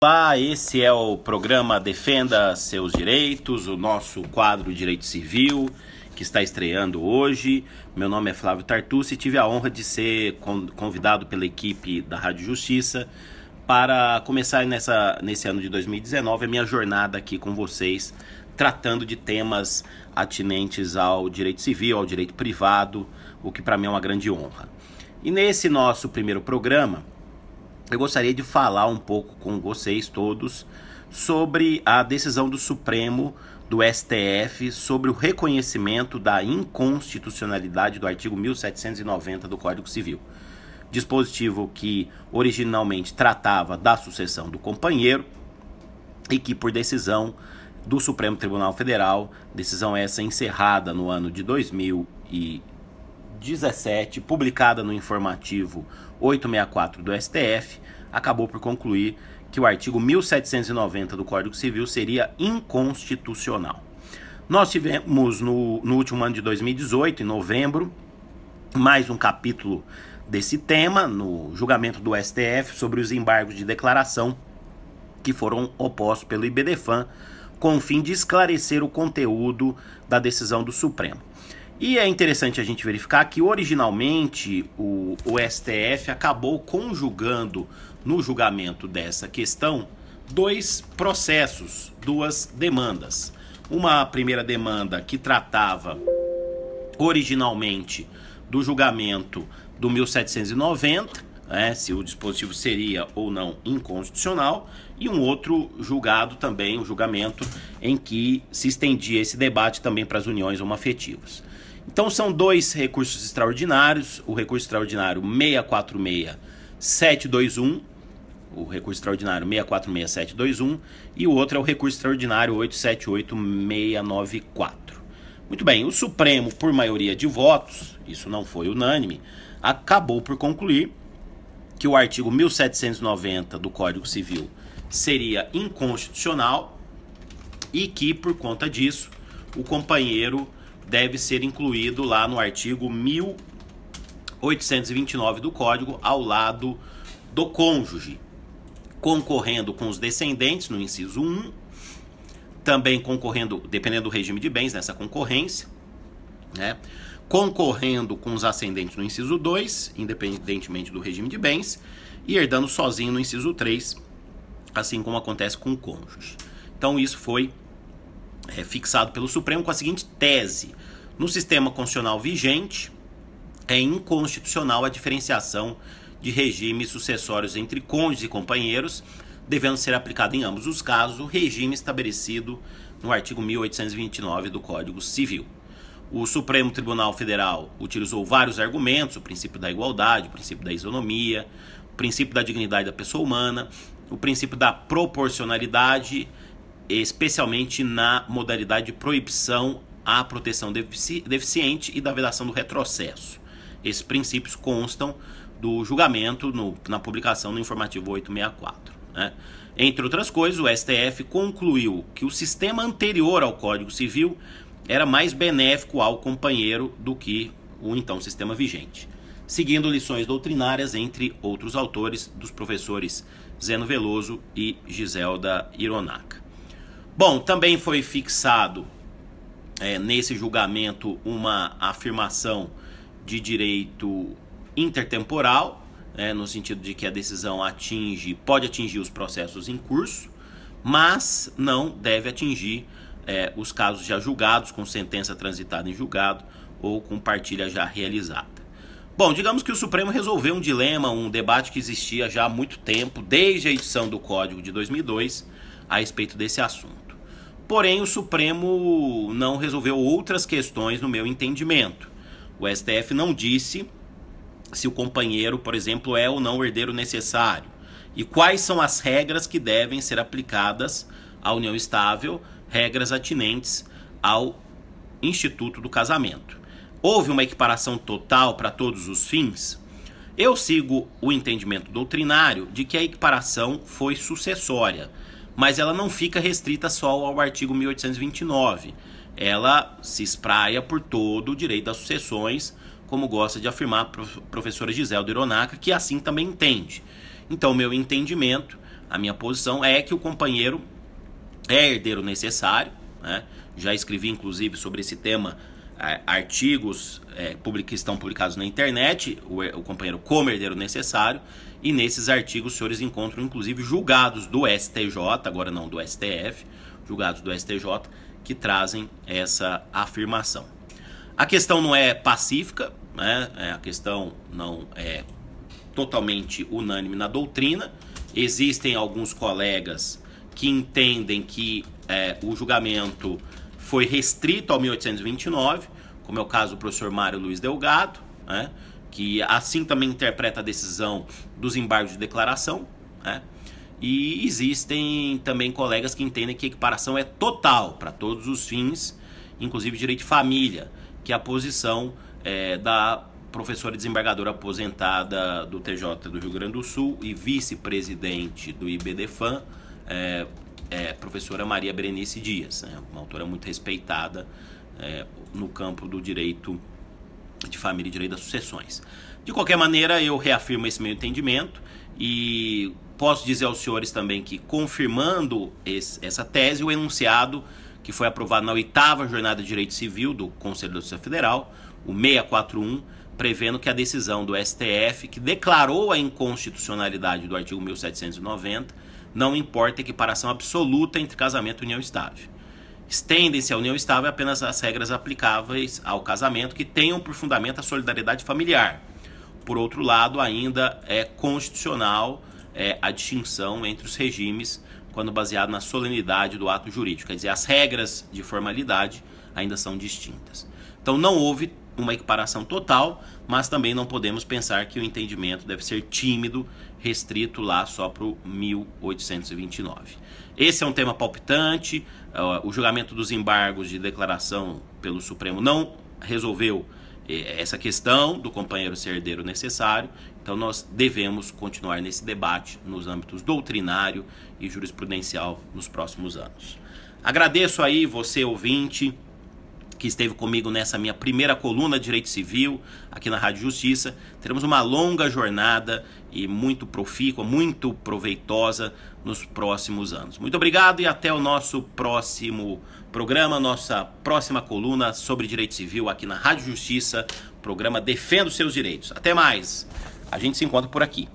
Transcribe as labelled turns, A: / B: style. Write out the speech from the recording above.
A: Olá, esse é o programa Defenda Seus Direitos, o nosso quadro Direito Civil, que está estreando hoje. Meu nome é Flávio Tartucci e tive a honra de ser convidado pela equipe da Rádio Justiça para começar nessa, nesse ano de 2019 a minha jornada aqui com vocês, tratando de temas atinentes ao direito civil, ao direito privado, o que para mim é uma grande honra. E nesse nosso primeiro programa, eu gostaria de falar um pouco com vocês todos sobre a decisão do Supremo do STF sobre o reconhecimento da inconstitucionalidade do artigo 1790 do Código Civil. Dispositivo que originalmente tratava da sucessão do companheiro e que, por decisão do Supremo Tribunal Federal, decisão essa encerrada no ano de 2017, publicada no informativo 864 do STF, acabou por concluir que o artigo 1790 do Código Civil seria inconstitucional. Nós tivemos no, no último ano de 2018, em novembro, mais um capítulo desse tema, no julgamento do STF sobre os embargos de declaração que foram opostos pelo IBDFAN, com o fim de esclarecer o conteúdo da decisão do Supremo. E é interessante a gente verificar que originalmente o, o STF acabou conjugando no julgamento dessa questão dois processos, duas demandas. Uma primeira demanda que tratava originalmente do julgamento do 1790, né, se o dispositivo seria ou não inconstitucional, e um outro julgado também, um julgamento em que se estendia esse debate também para as uniões homoafetivas. Então são dois recursos extraordinários, o recurso extraordinário 646-721, o recurso extraordinário 646721 e o outro é o recurso extraordinário 878694. Muito bem, o Supremo, por maioria de votos, isso não foi unânime, acabou por concluir que o artigo 1790 do Código Civil seria inconstitucional e que, por conta disso, o companheiro deve ser incluído lá no artigo 1829 do Código, ao lado do cônjuge, concorrendo com os descendentes no inciso 1, também concorrendo, dependendo do regime de bens, nessa concorrência, né? concorrendo com os ascendentes no inciso 2, independentemente do regime de bens, e herdando sozinho no inciso 3, assim como acontece com o cônjuge. Então isso foi é, fixado pelo Supremo com a seguinte tese: no sistema constitucional vigente, é inconstitucional a diferenciação de regimes sucessórios entre cônjuges e companheiros, devendo ser aplicado em ambos os casos o regime estabelecido no artigo 1829 do Código Civil. O Supremo Tribunal Federal utilizou vários argumentos: o princípio da igualdade, o princípio da isonomia, o princípio da dignidade da pessoa humana, o princípio da proporcionalidade especialmente na modalidade de proibição à proteção defici deficiente e da vedação do retrocesso. Esses princípios constam do julgamento no, na publicação no informativo 864. Né? Entre outras coisas, o STF concluiu que o sistema anterior ao Código Civil era mais benéfico ao companheiro do que o então sistema vigente, seguindo lições doutrinárias entre outros autores dos professores Zeno Veloso e Giselda Ironaca. Bom, também foi fixado é, nesse julgamento uma afirmação de direito intertemporal, né, no sentido de que a decisão atinge, pode atingir os processos em curso, mas não deve atingir é, os casos já julgados, com sentença transitada em julgado ou com partilha já realizada. Bom, digamos que o Supremo resolveu um dilema, um debate que existia já há muito tempo, desde a edição do Código de 2002, a respeito desse assunto. Porém, o Supremo não resolveu outras questões no meu entendimento. O STF não disse se o companheiro, por exemplo, é ou não o herdeiro necessário e quais são as regras que devem ser aplicadas à união estável, regras atinentes ao instituto do casamento. Houve uma equiparação total para todos os fins? Eu sigo o entendimento doutrinário de que a equiparação foi sucessória mas ela não fica restrita só ao artigo 1829. Ela se espraia por todo o direito das sucessões, como gosta de afirmar a professora Giselda Ironaca, que assim também entende. Então, meu entendimento, a minha posição é que o companheiro é herdeiro necessário. Né? Já escrevi, inclusive, sobre esse tema é, artigos é, que estão publicados na internet, o, o companheiro como herdeiro necessário, e nesses artigos os senhores encontram, inclusive, julgados do STJ, agora não do STF, julgados do STJ, que trazem essa afirmação. A questão não é pacífica, né? É, a questão não é totalmente unânime na doutrina. Existem alguns colegas que entendem que é, o julgamento foi restrito ao 1829, como é o caso do professor Mário Luiz Delgado, né? Que assim também interpreta a decisão dos embargos de declaração. Né? E existem também colegas que entendem que a equiparação é total para todos os fins, inclusive direito de família, que é a posição é, da professora desembargadora aposentada do TJ do Rio Grande do Sul e vice-presidente do IBDFAN, é, é, professora Maria Berenice Dias, né, uma autora muito respeitada é, no campo do direito de família e direito das sucessões. De qualquer maneira, eu reafirmo esse meu entendimento e posso dizer aos senhores também que, confirmando esse, essa tese, o enunciado que foi aprovado na oitava jornada de direito civil do Conselho da Justiça Federal, o 641, prevendo que a decisão do STF, que declarou a inconstitucionalidade do artigo 1790, não importa equiparação absoluta entre casamento e união estável. Estendem-se à união estável apenas as regras aplicáveis ao casamento que tenham por fundamento a solidariedade familiar. Por outro lado, ainda é constitucional é, a distinção entre os regimes quando baseado na solenidade do ato jurídico. Quer dizer, as regras de formalidade ainda são distintas. Então não houve uma equiparação total, mas também não podemos pensar que o entendimento deve ser tímido, restrito lá só para o 1829. Esse é um tema palpitante. Uh, o julgamento dos embargos de declaração pelo Supremo não resolveu eh, essa questão do companheiro ser herdeiro necessário. Então nós devemos continuar nesse debate nos âmbitos doutrinário e jurisprudencial nos próximos anos. Agradeço aí você ouvinte que esteve comigo nessa minha primeira coluna de Direito Civil aqui na Rádio Justiça. Teremos uma longa jornada e muito profícua, muito proveitosa nos próximos anos. Muito obrigado e até o nosso próximo programa, nossa próxima coluna sobre Direito Civil aqui na Rádio Justiça, programa Defenda os Seus Direitos. Até mais. A gente se encontra por aqui.